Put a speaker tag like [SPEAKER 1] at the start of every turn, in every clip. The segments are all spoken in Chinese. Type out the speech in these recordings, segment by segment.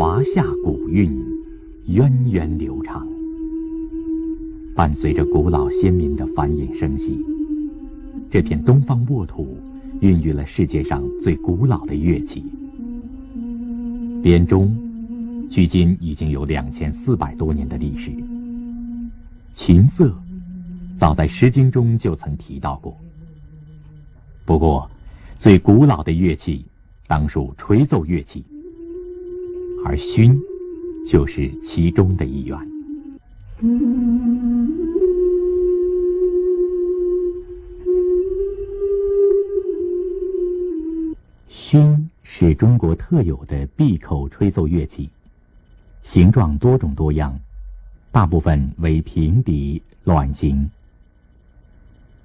[SPEAKER 1] 华夏古韵，源远流长。伴随着古老先民的繁衍生息，这片东方沃土孕育了世界上最古老的乐器——编钟。距今已经有两千四百多年的历史。琴瑟，早在《诗经》中就曾提到过。不过，最古老的乐器当属吹奏乐器，而埙就是其中的一员。埙是中国特有的闭口吹奏乐器。形状多种多样，大部分为平底卵形。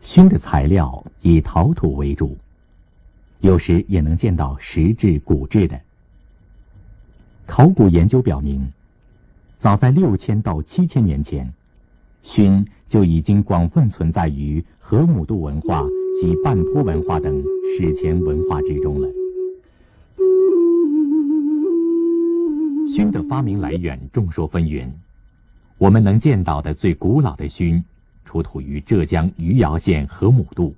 [SPEAKER 1] 埙的材料以陶土为主，有时也能见到石质、骨质的。考古研究表明，早在六千到七千年前，埙就已经广泛存在于河姆渡文化及半坡文化等史前文化之中了。埙的发明来源众说纷纭，我们能见到的最古老的埙，出土于浙江余姚县河姆渡，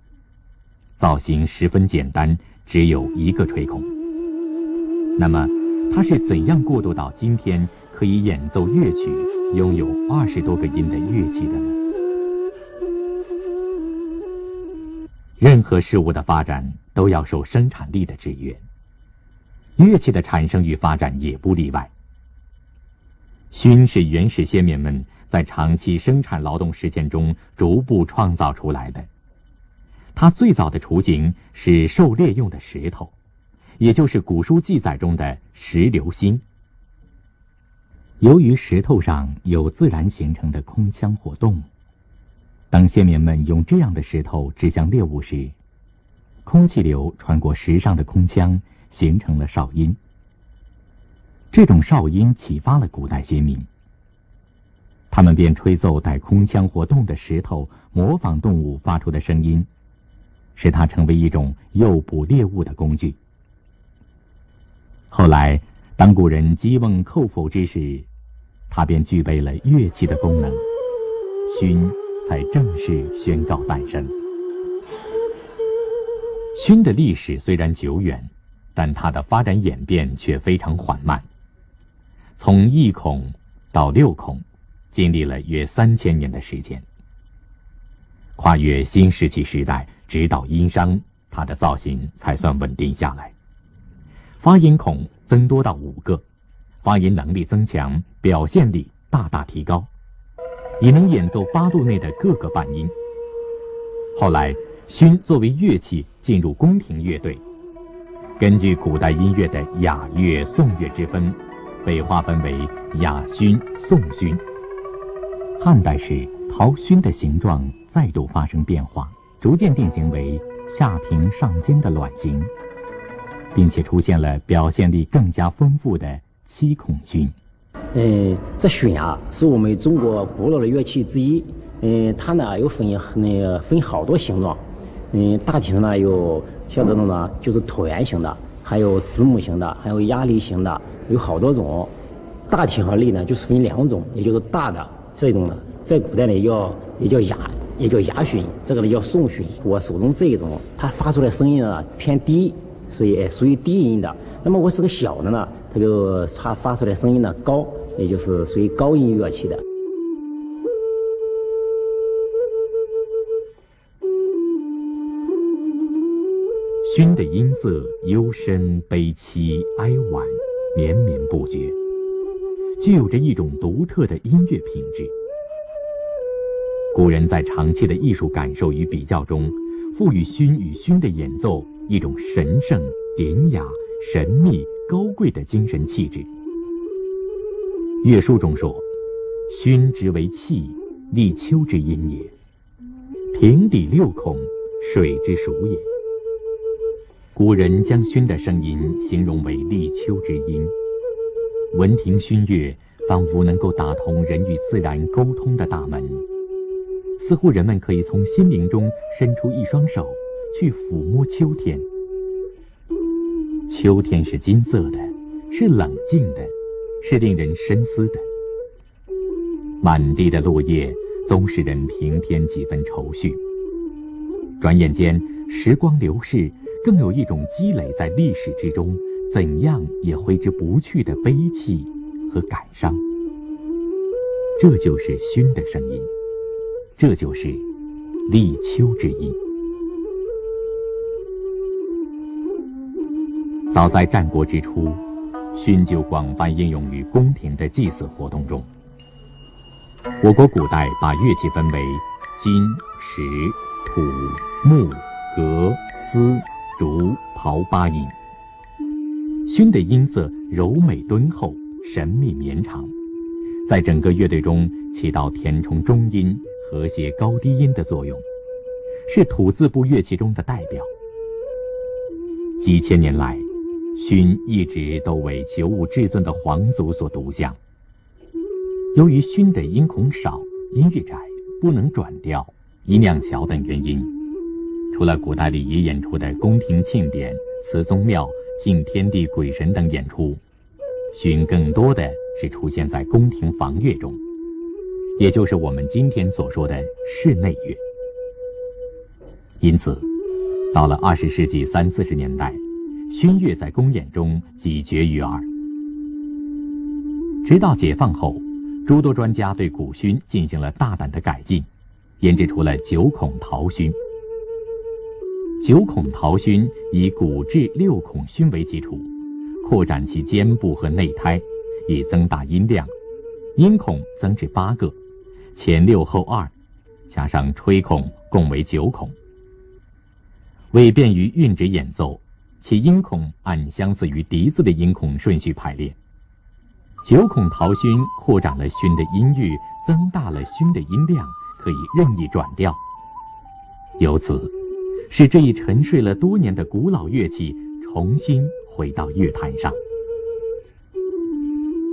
[SPEAKER 1] 造型十分简单，只有一个吹孔。那么，它是怎样过渡到今天可以演奏乐曲、拥有二十多个音的乐器的呢？任何事物的发展都要受生产力的制约，乐器的产生与发展也不例外。埙是原始先民们在长期生产劳动实践中逐步创造出来的。它最早的雏形是狩猎用的石头，也就是古书记载中的石流心。由于石头上有自然形成的空腔活动，当先民们用这样的石头指向猎物时，空气流穿过石上的空腔，形成了哨音。这种哨音启发了古代先民，他们便吹奏带空腔活动的石头，模仿动物发出的声音，使它成为一种诱捕猎物的工具。后来，当古人击瓮叩否之时，它便具备了乐器的功能，埙才正式宣告诞生。埙的历史虽然久远，但它的发展演变却非常缓慢。从一孔到六孔，经历了约三千年的时间。跨越新石器时代，直到殷商，它的造型才算稳定下来。发音孔增多到五个，发音能力增强，表现力大大提高，已能演奏八度内的各个半音。后来，埙作为乐器进入宫廷乐队，根据古代音乐的雅乐、颂乐之分。被划分为雅埙、颂埙。汉代时，陶埙的形状再度发生变化，逐渐定型为下平上尖的卵形，并且出现了表现力更加丰富的七孔埙。
[SPEAKER 2] 嗯，这埙啊，是我们中国古老的乐器之一。嗯，它呢有分那个分好多形状。嗯，大体上呢有像这种呢，就是椭圆形的，还有子母形的，还有鸭梨形的。有好多种，大体和类呢，就是分两种，也就是大的这种呢，在古代呢叫也叫雅，也叫雅埙，这个呢叫宋埙。我手中这一种，它发出来声音呢偏低，所以属于低音的。那么我是个小的呢，它就它发出来声音呢高，也就是属于高音乐器的。
[SPEAKER 1] 埙的音色幽深、悲凄、哀婉。绵绵不绝，具有着一种独特的音乐品质。古人在长期的艺术感受与比较中，赋予埙与埙的演奏一种神圣、典雅、神秘、高贵的精神气质。乐书中说：“埙之为气，立秋之音也；平底六孔，水之属也。”古人将埙的声音形容为立秋之音，闻听埙乐，仿佛能够打通人与自然沟通的大门，似乎人们可以从心灵中伸出一双手，去抚摸秋天。秋天是金色的，是冷静的，是令人深思的。满地的落叶总使人平添几分愁绪。转眼间，时光流逝，更有一种积累在历史之中，怎样也挥之不去的悲戚和感伤。这就是熏的声音，这就是立秋之音。早在战国之初，熏就广泛应用于宫廷的祭祀活动中。我国古代把乐器分为金、石、土、木、革、丝、竹、刨八音。埙的音色柔美敦厚，神秘绵长，在整个乐队中起到填充中音、和谐高低音的作用，是土字部乐器中的代表。几千年来，埙一直都为九五至尊的皇族所独享。由于埙的音孔少、音域窄、不能转调、音量小等原因，除了古代礼仪演出的宫廷庆典、祠宗庙、敬天地鬼神等演出，埙更多的是出现在宫廷房乐中，也就是我们今天所说的室内乐。因此，到了二十世纪三四十年代，埙乐在公演中几绝于耳。直到解放后。诸多专家对古埙进行了大胆的改进，研制出了九孔陶埙。九孔陶埙以古制六孔埙为基础，扩展其肩部和内胎，以增大音量，音孔增至八个，前六后二，加上吹孔，共为九孔。为便于韵指演奏，其音孔按相似于笛子的音孔顺序排列。九孔陶埙扩展了埙的音域，增大了埙的音量，可以任意转调。由此，使这一沉睡了多年的古老乐器重新回到乐坛上。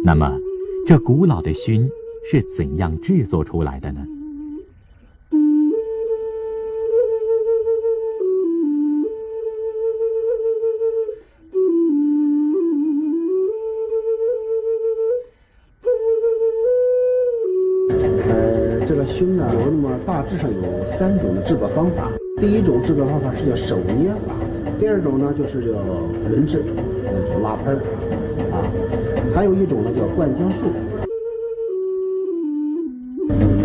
[SPEAKER 1] 那么，这古老的埙是怎样制作出来的呢？
[SPEAKER 3] 熏呢有那么大致上有三种的制作方法。第一种制作方法是叫手捏法，第二种呢就是叫轮制，那种拉盆儿啊，还有一种呢叫灌浆术。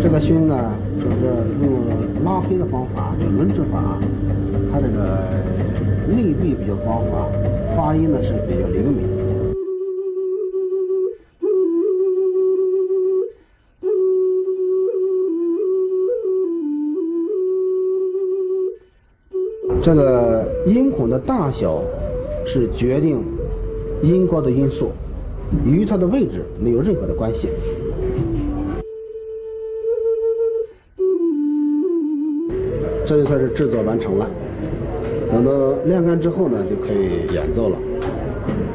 [SPEAKER 3] 这个熏呢就是用拉胚的方法，这轮制法，它这个内壁比较光滑，发音呢是比较灵敏。这个音孔的大小是决定音高的因素，与它的位置没有任何的关系。这就算是制作完成了。等到晾干之后呢，就可以演奏了。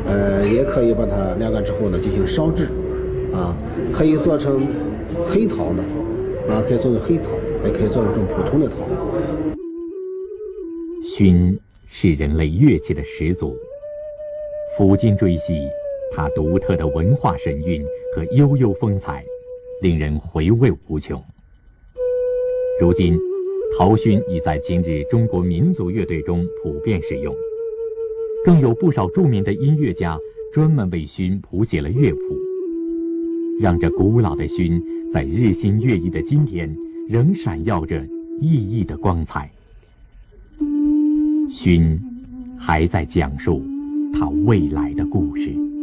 [SPEAKER 3] 呃，也可以把它晾干之后呢进行烧制，啊，可以做成黑陶的，啊，可以做成黑陶，也可以做成这种普通的陶。
[SPEAKER 1] 埙是人类乐器的始祖，抚今追昔，它独特的文化神韵和悠悠风采，令人回味无穷。如今，陶埙已在今日中国民族乐队中普遍使用，更有不少著名的音乐家专门为埙谱写了乐谱，让这古老的埙在日新月异的今天，仍闪耀着熠熠的光彩。勋还在讲述他未来的故事。